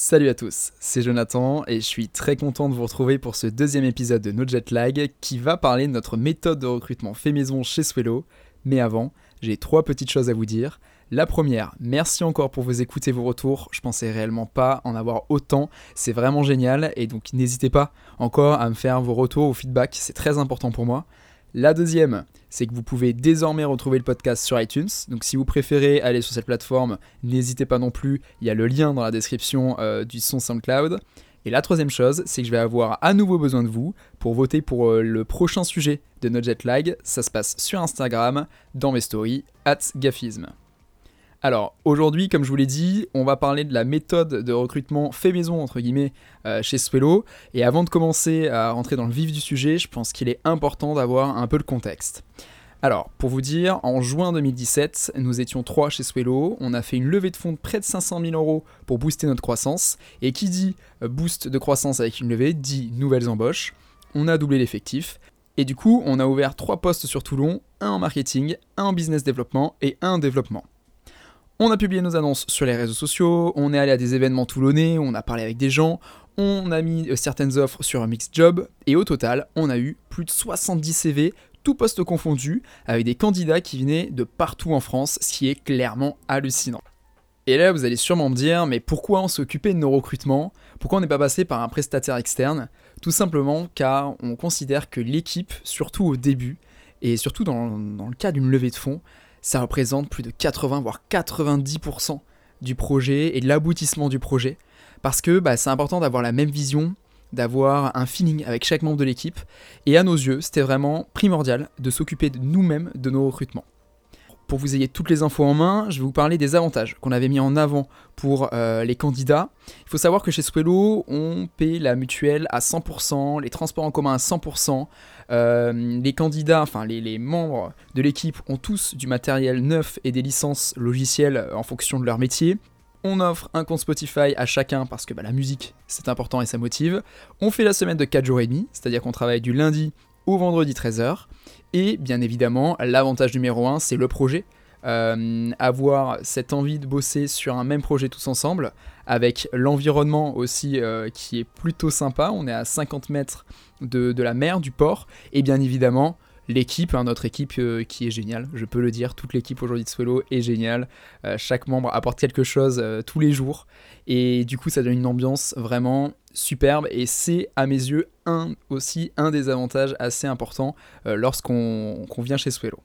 Salut à tous, c'est Jonathan et je suis très content de vous retrouver pour ce deuxième épisode de No Jet Lag qui va parler de notre méthode de recrutement fait maison chez Swello. Mais avant, j'ai trois petites choses à vous dire. La première, merci encore pour vous écouter vos retours. Je pensais réellement pas en avoir autant. C'est vraiment génial et donc n'hésitez pas encore à me faire vos retours ou feedback, c'est très important pour moi. La deuxième, c'est que vous pouvez désormais retrouver le podcast sur iTunes. Donc si vous préférez aller sur cette plateforme, n'hésitez pas non plus. Il y a le lien dans la description euh, du son SoundCloud. Et la troisième chose, c'est que je vais avoir à nouveau besoin de vous pour voter pour euh, le prochain sujet de No Jet Lag. Ça se passe sur Instagram, dans mes stories, at Gafisme. Alors aujourd'hui, comme je vous l'ai dit, on va parler de la méthode de recrutement fait maison entre guillemets euh, chez Swello. Et avant de commencer à rentrer dans le vif du sujet, je pense qu'il est important d'avoir un peu le contexte. Alors, pour vous dire, en juin 2017, nous étions trois chez Swello. On a fait une levée de fonds de près de 500 000 euros pour booster notre croissance. Et qui dit euh, boost de croissance avec une levée dit nouvelles embauches. On a doublé l'effectif. Et du coup, on a ouvert trois postes sur Toulon, un en marketing, un en business développement et un en développement. On a publié nos annonces sur les réseaux sociaux, on est allé à des événements toulonnais, on a parlé avec des gens, on a mis euh, certaines offres sur un mixed job, et au total, on a eu plus de 70 CV, tout poste confondu, avec des candidats qui venaient de partout en France, ce qui est clairement hallucinant. Et là, vous allez sûrement me dire, mais pourquoi on s'occupait de nos recrutements? Pourquoi on n'est pas passé par un prestataire externe? Tout simplement car on considère que l'équipe, surtout au début, et surtout dans le cas d'une levée de fonds, ça représente plus de 80 voire 90% du projet et de l'aboutissement du projet. Parce que bah, c'est important d'avoir la même vision, d'avoir un feeling avec chaque membre de l'équipe. Et à nos yeux, c'était vraiment primordial de s'occuper de nous-mêmes de nos recrutements. Pour que vous ayez toutes les infos en main, je vais vous parler des avantages qu'on avait mis en avant pour euh, les candidats. Il faut savoir que chez Swello, on paie la mutuelle à 100%, les transports en commun à 100%. Euh, les candidats, enfin les, membres de l'équipe ont tous du matériel neuf et des licences logicielles en fonction de leur métier. On offre un compte Spotify à chacun parce que bah, la musique c'est important et ça motive. On fait la semaine de 4 jours et demi, c'est-à-dire qu'on travaille du lundi vendredi 13h. Et bien évidemment, l'avantage numéro 1, c'est le projet. Euh, avoir cette envie de bosser sur un même projet tous ensemble, avec l'environnement aussi euh, qui est plutôt sympa. On est à 50 mètres de, la mer, du port, et bien évidemment l'équipe, hein, notre équipe euh, qui est géniale, je peux le dire, toute l'équipe aujourd'hui de Swallow est géniale, chaque membre apporte quelque chose tous les jours, et du coup ça donne une ambiance vraiment superbe et c'est à mes yeux un aussi un des avantages assez importants euh, lorsqu'on vient chez Swello.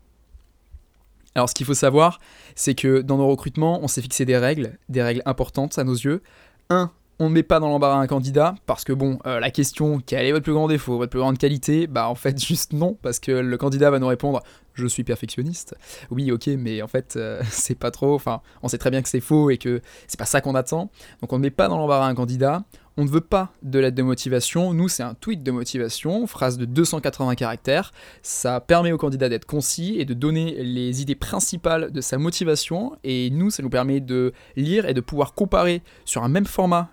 Alors ce qu'il faut savoir, c'est que dans nos recrutements, on s'est fixé des règles, des règles importantes à nos yeux. Un, on ne met pas dans l'embarras un candidat parce que bon, euh, la question quel est votre plus grand défaut, votre plus grande qualité, bah en fait juste non parce que le candidat va nous répondre je suis perfectionniste. Oui, ok, mais en fait euh, c'est pas trop. Enfin, on sait très bien que c'est faux et que c'est pas ça qu'on attend. Donc on ne met pas dans l'embarras un candidat. On ne veut pas de lettre de motivation. Nous, c'est un tweet de motivation, phrase de 280 caractères. Ça permet au candidat d'être concis et de donner les idées principales de sa motivation. Et nous, ça nous permet de lire et de pouvoir comparer sur un même format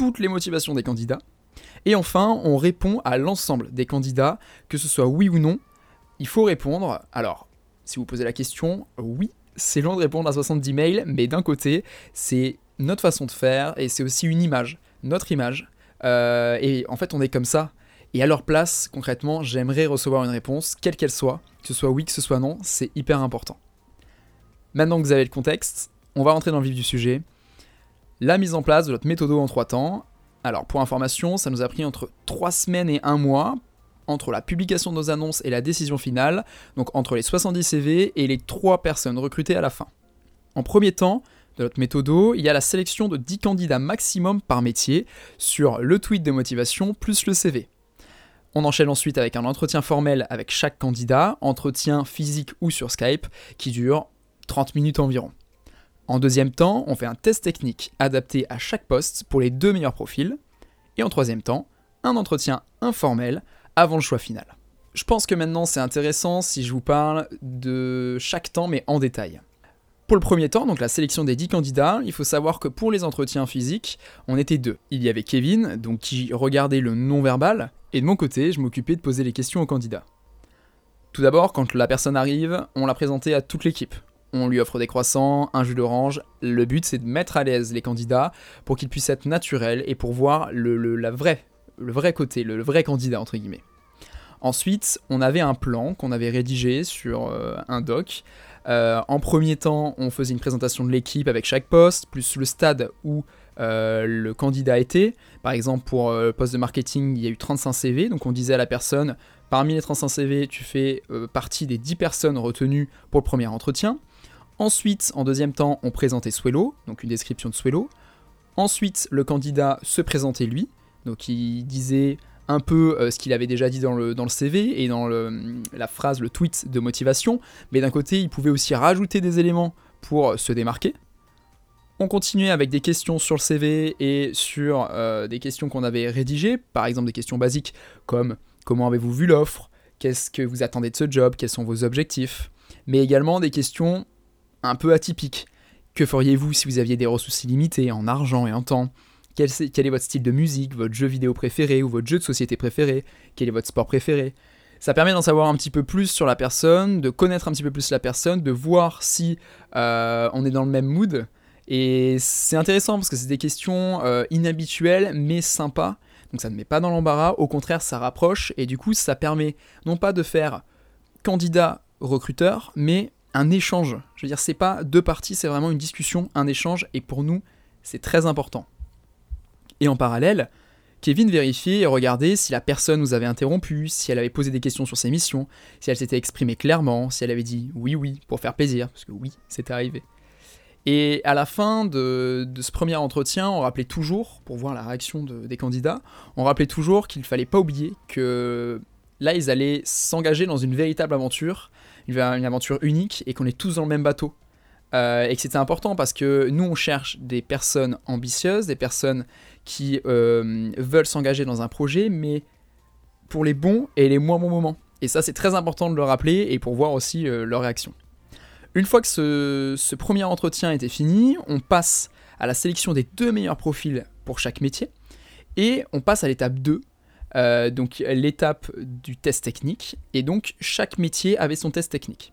toutes les motivations des candidats. Et enfin, on répond à l'ensemble des candidats, que ce soit oui ou non. Il faut répondre. Alors, si vous posez la question, oui, c'est long de répondre à 70 mails, mais d'un côté, c'est notre façon de faire et c'est aussi une image notre image. Euh, et en fait, on est comme ça. Et à leur place, concrètement, j'aimerais recevoir une réponse, quelle qu'elle soit, que ce soit oui, que ce soit non, c'est hyper important. Maintenant que vous avez le contexte, on va rentrer dans le vif du sujet. La mise en place de notre méthode en trois temps. Alors, pour information, ça nous a pris entre 3 semaines et 1 mois, entre la publication de nos annonces et la décision finale, donc entre les 70 CV et les 3 personnes recrutées à la fin. En premier temps, de notre méthodo, il y a la sélection de 10 candidats maximum par métier sur le tweet de motivation plus le CV. On enchaîne ensuite avec un entretien formel avec chaque candidat, entretien physique ou sur Skype, qui dure 30 minutes environ. En deuxième temps, on fait un test technique adapté à chaque poste pour les deux meilleurs profils. Et en troisième temps, un entretien informel avant le choix final. Je pense que maintenant c'est intéressant si je vous parle de chaque temps mais en détail. Pour le premier temps, donc la sélection des 10 candidats, il faut savoir que pour les entretiens physiques, on était deux. Il y avait Kevin, donc qui regardait le non-verbal, et de mon côté, je m'occupais de poser les questions aux candidats. Tout d'abord, quand la personne arrive, on la présentait à toute l'équipe. On lui offre des croissants, un jus d'orange. Le but, c'est de mettre à l'aise les candidats pour qu'ils puissent être naturels et pour voir le, vrai côté, le, vrai candidat, entre guillemets. Ensuite, on avait un plan qu'on avait rédigé sur euh, un doc. Euh, en premier temps, on faisait une présentation de l'équipe avec chaque poste, plus le stade où euh, le candidat était. Par exemple, pour le poste de marketing, il y a eu 35 CV, donc on disait à la personne, parmi les 35 CV, tu fais partie des 10 personnes retenues pour le premier entretien. Ensuite, en deuxième temps, on présentait Swello, donc une description de Swello. Ensuite, le candidat se présentait lui, donc il disait un peu euh, ce qu'il avait déjà dit dans le, dans le CV et dans la phrase, le tweet de motivation, mais d'un côté, il pouvait aussi rajouter des éléments pour se démarquer. On continuait avec des questions sur le CV et sur euh, des questions qu'on avait rédigées, par exemple des questions basiques comme comment avez-vous vu l'offre, qu'est-ce que vous attendez de ce job, quels sont vos objectifs, mais également des questions un peu atypique. Que feriez-vous si vous aviez des ressources illimitées en argent et en temps? Quel, est votre style de musique, votre jeu vidéo préféré ou votre jeu de société préféré? Quel est votre sport préféré? Ça permet d'en savoir un petit peu plus sur la personne, de connaître un petit peu plus la personne, de voir si euh, on est dans le même mood. Et c'est intéressant parce que c'est des questions euh, inhabituelles mais sympas. Donc ça ne met pas dans l'embarras, au contraire ça rapproche et du coup ça permet non pas de faire candidat recruteur, mais un échange. Je veux dire, c'est pas deux parties, c'est vraiment une discussion, un échange, et pour nous, c'est très important. Et en parallèle, Kevin vérifiait et regardait si la personne nous avait interrompu, si elle avait posé des questions sur ses missions, si elle s'était exprimée clairement, si elle avait dit oui oui pour faire plaisir, parce que oui, c'était arrivé. Et à la fin de, ce premier entretien, on rappelait toujours, pour voir la réaction des candidats, on rappelait toujours qu'il fallait pas oublier que là, ils allaient s'engager dans une véritable aventure une aventure unique et qu'on est tous dans le même bateau. Euh, et que c'était important parce que nous, on cherche des personnes ambitieuses, des personnes qui euh, veulent s'engager dans un projet, mais pour les bons et les moins bons moments. Et ça, c'est très important de le rappeler et pour voir aussi euh, leur réaction. Une fois que ce, ce, premier entretien était fini, on passe à la sélection des deux meilleurs profils pour chaque métier. Et on passe à l'étape 2, euh, donc l'étape du test technique, et donc chaque métier avait son test technique.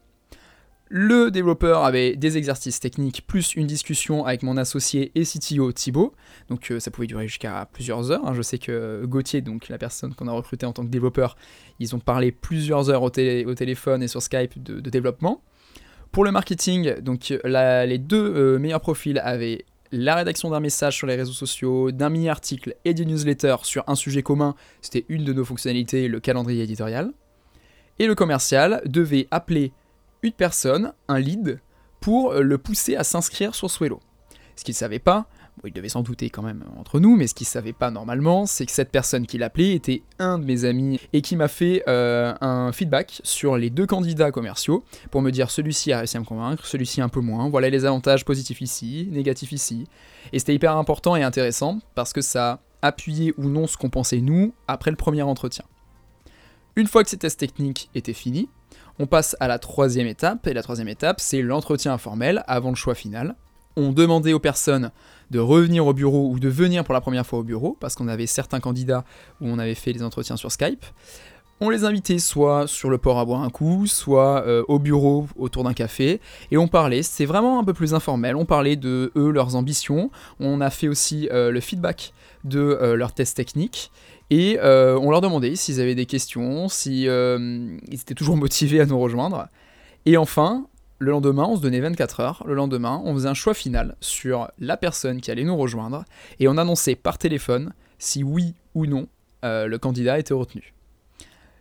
Le développeur avait des exercices techniques plus une discussion avec mon associé et CTO Thibaut. Donc euh, ça pouvait durer jusqu'à plusieurs heures. Hein. Je sais que Gauthier, donc la personne qu'on a recrutée en tant que développeur, ils ont parlé plusieurs heures au, téléphone et sur Skype de, développement. Pour le marketing, donc les deux euh, meilleurs profils avaient la rédaction d'un message sur les réseaux sociaux, d'un mini-article et d'une newsletter sur un sujet commun, c'était une de nos fonctionnalités, le calendrier éditorial. Et le commercial devait appeler une personne, un lead, pour le pousser à s'inscrire sur Swello. Ce qu'il ne savait pas, il devait s'en douter quand même entre nous, mais ce qu'il savait pas normalement, c'est que cette personne qui l'appelait était un de mes amis et qui m'a fait euh, un feedback sur les deux candidats commerciaux pour me dire celui-ci a réussi à me convaincre, celui-ci un peu moins, voilà les avantages positifs ici, négatifs ici. Et c'était hyper important et intéressant parce que ça appuyait ou non ce qu'on pensait nous après le premier entretien. Une fois que ces tests techniques étaient finis, on passe à la troisième étape, et la troisième étape, c'est l'entretien informel avant le choix final. On demandait aux personnes de revenir au bureau ou de venir pour la première fois au bureau, parce qu'on avait certains candidats où on avait fait les entretiens sur Skype. On les invitait soit sur le port à boire un coup, soit euh, au bureau autour d'un café, et on parlait, c'est vraiment un peu plus informel, on parlait de eux, leurs ambitions, on a fait aussi euh, le feedback de euh, leurs tests techniques, et on leur demandait s'ils avaient des questions, s'ils étaient toujours motivés à nous rejoindre. Et enfin, le lendemain, on se donnait 24 heures. Le lendemain, on faisait un choix final sur la personne qui allait nous rejoindre et on annonçait par téléphone si oui ou non euh, le candidat était retenu.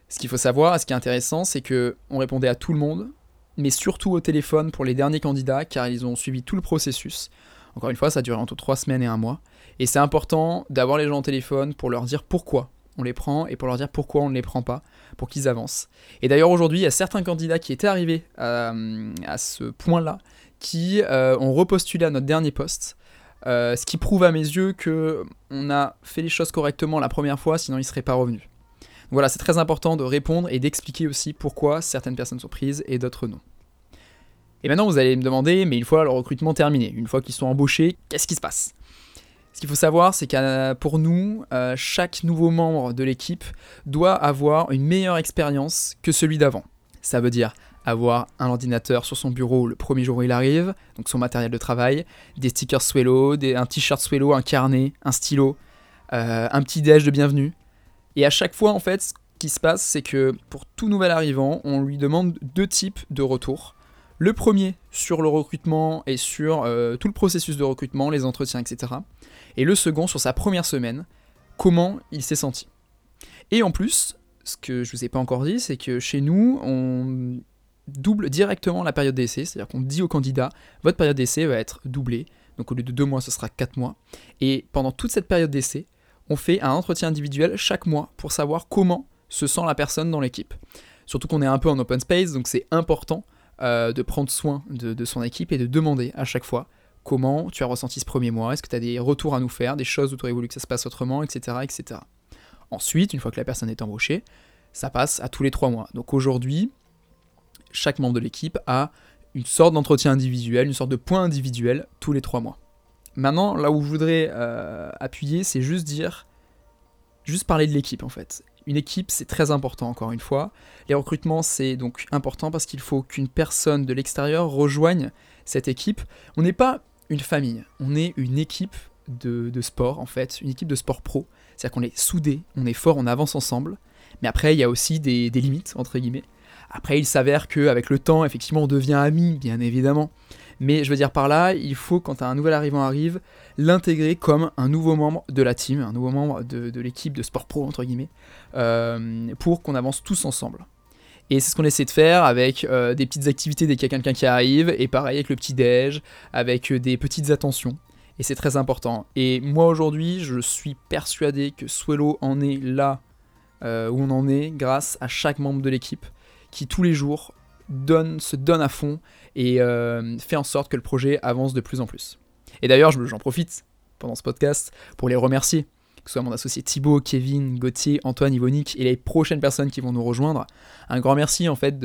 Ce qu'il faut savoir, et ce qui est intéressant, c'est que on répondait à tout le monde, mais surtout au téléphone pour les derniers candidats, car ils ont suivi tout le processus. Encore une fois, ça duré entre 3 semaines et un mois. Et c'est important d'avoir les gens au téléphone pour leur dire pourquoi on les prend et pour leur dire pourquoi on ne les prend pas, pour qu'ils avancent. Et d'ailleurs aujourd'hui, il y a certains candidats qui étaient arrivés euh, à, ce point-là, qui euh, ont repostulé à notre dernier poste, euh, ce qui prouve à mes yeux que on a fait les choses correctement la première fois, sinon ils ne seraient pas revenus. voilà, c'est très important de répondre et d'expliquer aussi pourquoi certaines personnes sont prises et d'autres non. Et maintenant, vous allez me demander, mais une fois le recrutement terminé, une fois qu'ils sont embauchés, qu'est-ce qui se passe? Ce qu'il faut savoir, c'est que pour nous, euh, chaque nouveau membre de l'équipe doit avoir une meilleure expérience que celui d'avant. Ça veut dire avoir un ordinateur sur son bureau le premier jour où il arrive, donc son matériel de travail, des stickers Swello, un t-shirt Swello, un carnet, un stylo, euh, un petit déj de bienvenue. Et à chaque fois, en fait, ce qui se passe, c'est que pour tout nouvel arrivant, on lui demande deux types de retours. Le premier sur le recrutement et sur euh, tout le processus de recrutement, les entretiens, etc. Et le second sur sa première semaine, comment il s'est senti. Et en plus, ce que je ne vous ai pas encore dit, c'est que chez nous, on double directement la période d'essai, c'est-à-dire qu'on dit au candidat, votre période d'essai va être doublée, donc au lieu de deux mois, ce sera quatre mois. Et pendant toute cette période d'essai, on fait un entretien individuel chaque mois pour savoir comment se sent la personne dans l'équipe. Surtout qu'on est un peu en open space, donc c'est important euh, de prendre soin de, son équipe et de demander à chaque fois comment tu as ressenti ce premier mois, est-ce que tu as des retours à nous faire, des choses où tu aurais voulu que ça se passe autrement, etc., etc. Ensuite, une fois que la personne est embauchée, ça passe à tous les trois mois. Donc aujourd'hui, chaque membre de l'équipe a une sorte d'entretien individuel, une sorte de point individuel tous les trois mois. Maintenant, là où je voudrais euh, appuyer, c'est juste dire, juste parler de l'équipe en fait. Une équipe, c'est très important encore une fois. Les recrutements, c'est donc important parce qu'il faut qu'une personne de l'extérieur rejoigne cette équipe. On n'est pas une famille, on est une équipe de, sport en fait, une équipe de sport pro. C'est-à-dire qu'on est soudés, on est fort, on avance ensemble. Mais après, il y a aussi des, limites, entre guillemets. Après, il s'avère qu'avec le temps, effectivement, on devient amis, bien évidemment. Mais je veux dire par là, il faut, quand un nouvel arrivant arrive, l'intégrer comme un nouveau membre de la team, un nouveau membre de, l'équipe de sport pro, entre guillemets, euh, pour qu'on avance tous ensemble. Et c'est ce qu'on essaie de faire avec euh, des petites activités dès qu'il y a quelqu'un qui arrive, et pareil avec le petit déj, avec euh, des petites attentions. Et c'est très important. Et moi aujourd'hui, je suis persuadé que Swello en est là euh, où on en est grâce à chaque membre de l'équipe qui tous les jours donne, se donne à fond et fait en sorte que le projet avance de plus en plus. Et d'ailleurs, j'en profite pendant ce podcast pour les remercier, que ce soit mon associé Thibaut, Kevin, Gauthier, Antoine, Yvonique et les prochaines personnes qui vont nous rejoindre. Un grand merci en fait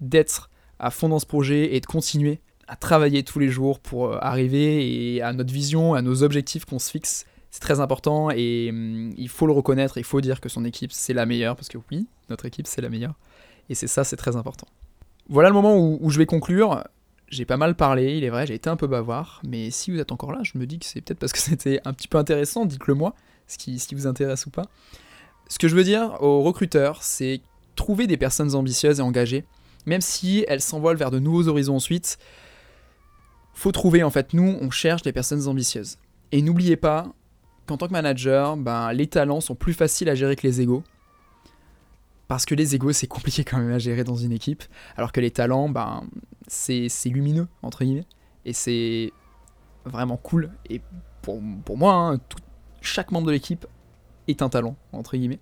d'être à fond dans ce projet et de continuer à travailler tous les jours pour euh, arriver à notre vision, à nos objectifs qu'on se fixe c'est très important et hum, il faut le reconnaître, il faut dire que son équipe c'est la meilleure, parce que oui, notre équipe c'est la meilleure, et c'est ça, c'est très important. Voilà le moment où, je vais conclure. J'ai pas mal parlé, il est vrai, j'ai été un peu bavard, mais si vous êtes encore là, je me dis que c'est peut-être parce que c'était un petit peu intéressant, dites-le moi, ce qui, vous intéresse ou pas. Ce que je veux dire aux recruteurs, c'est trouver des personnes ambitieuses et engagées, même si elles s'envolent vers de nouveaux horizons ensuite. Faut trouver, en fait, nous, on cherche des personnes ambitieuses. Et n'oubliez pas, qu'en tant que manager, ben, les talents sont plus faciles à gérer que les égaux. Parce que les égaux, c'est compliqué quand même à gérer dans une équipe. Alors que les talents, ben, c'est lumineux, entre guillemets. Et c'est vraiment cool. Et pour, moi, hein, chaque membre de l'équipe est un talent, entre guillemets.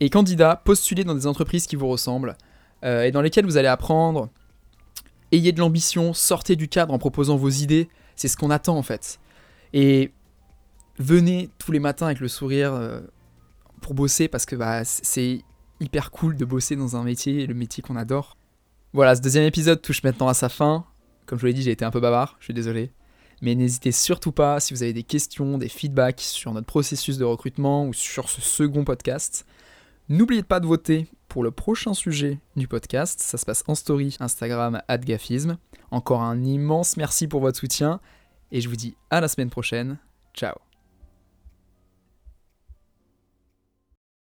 Et candidat, postulez dans des entreprises qui vous ressemblent euh, et dans lesquelles vous allez apprendre. Ayez de l'ambition, sortez du cadre en proposant vos idées. C'est ce qu'on attend en fait. Et venez tous les matins avec le sourire euh, pour bosser parce que bah, c'est hyper cool de bosser dans un métier, le métier qu'on adore. Voilà, ce deuxième épisode touche maintenant à sa fin. Comme je vous l'ai dit, j'ai été un peu bavard, je suis désolé. Mais n'hésitez surtout pas, si vous avez des questions, des feedbacks sur notre processus de recrutement ou sur ce second podcast, n'oubliez pas de voter pour le prochain sujet du podcast. Ça se passe en story Instagram @gafisme. Encore un immense merci pour votre soutien et je vous dis à la semaine prochaine. Ciao